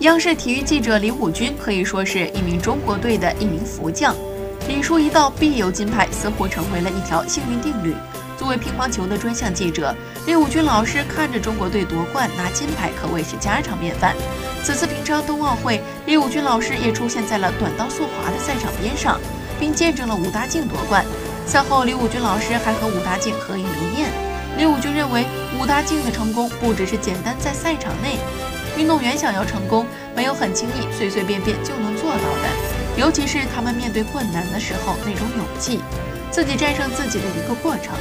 央视体育记者李武军可以说是一名中国队的一名福将，李叔一到必有金牌，似乎成为了一条幸运定律。作为乒乓球的专项记者，李武军老师看着中国队夺冠拿金牌可谓是家常便饭。此次平昌冬奥会，李武军老师也出现在了短道速滑的赛场边上，并见证了武大靖夺冠。赛后，李武军老师还和武大靖合影留念。李武军认为，武大靖的成功不只是简单在赛场内。运动员想要成功，没有很轻易、随随便便就能做到的。尤其是他们面对困难的时候，那种勇气，自己战胜自己的一个过程。